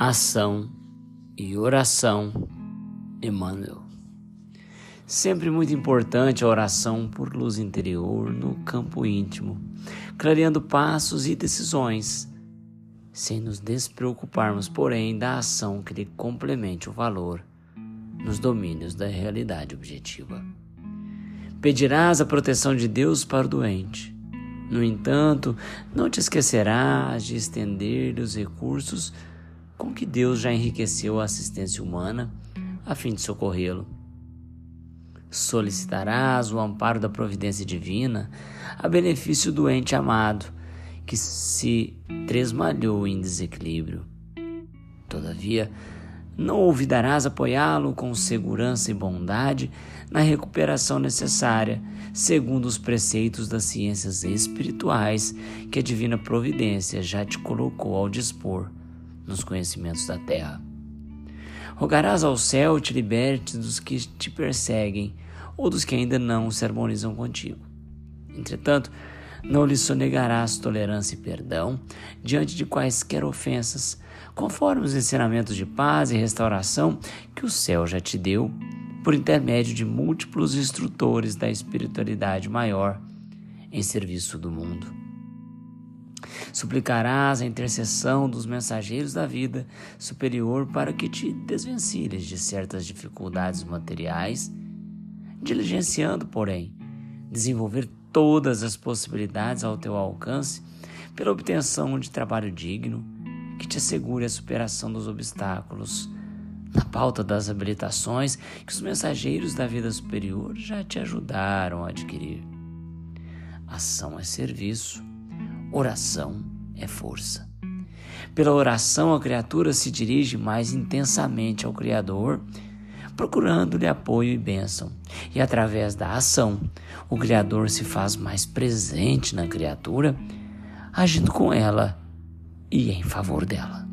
ação e oração, Emmanuel. Sempre muito importante a oração por luz interior no campo íntimo, clareando passos e decisões, sem nos despreocuparmos, porém, da ação que lhe complemente o valor nos domínios da realidade objetiva. Pedirás a proteção de Deus para o doente. No entanto, não te esquecerás de estender os recursos com que Deus já enriqueceu a assistência humana a fim de socorrê-lo. Solicitarás o amparo da providência divina a benefício do ente amado que se tresmalhou em desequilíbrio. Todavia, não olvidarás apoiá-lo com segurança e bondade na recuperação necessária, segundo os preceitos das ciências espirituais que a divina providência já te colocou ao dispor nos conhecimentos da terra. Rogarás ao céu te liberte dos que te perseguem ou dos que ainda não se harmonizam contigo. Entretanto, não lhe sonegarás tolerância e perdão diante de quaisquer ofensas, conforme os ensinamentos de paz e restauração que o céu já te deu, por intermédio de múltiplos instrutores da espiritualidade maior em serviço do mundo. Suplicarás a intercessão dos mensageiros da vida superior para que te desvencilhes de certas dificuldades materiais, diligenciando, porém, desenvolver todas as possibilidades ao teu alcance pela obtenção de trabalho digno que te assegure a superação dos obstáculos na pauta das habilitações que os mensageiros da vida superior já te ajudaram a adquirir. Ação é serviço, Oração é força. Pela oração, a criatura se dirige mais intensamente ao Criador, procurando-lhe apoio e bênção. E através da ação, o Criador se faz mais presente na criatura, agindo com ela e em favor dela.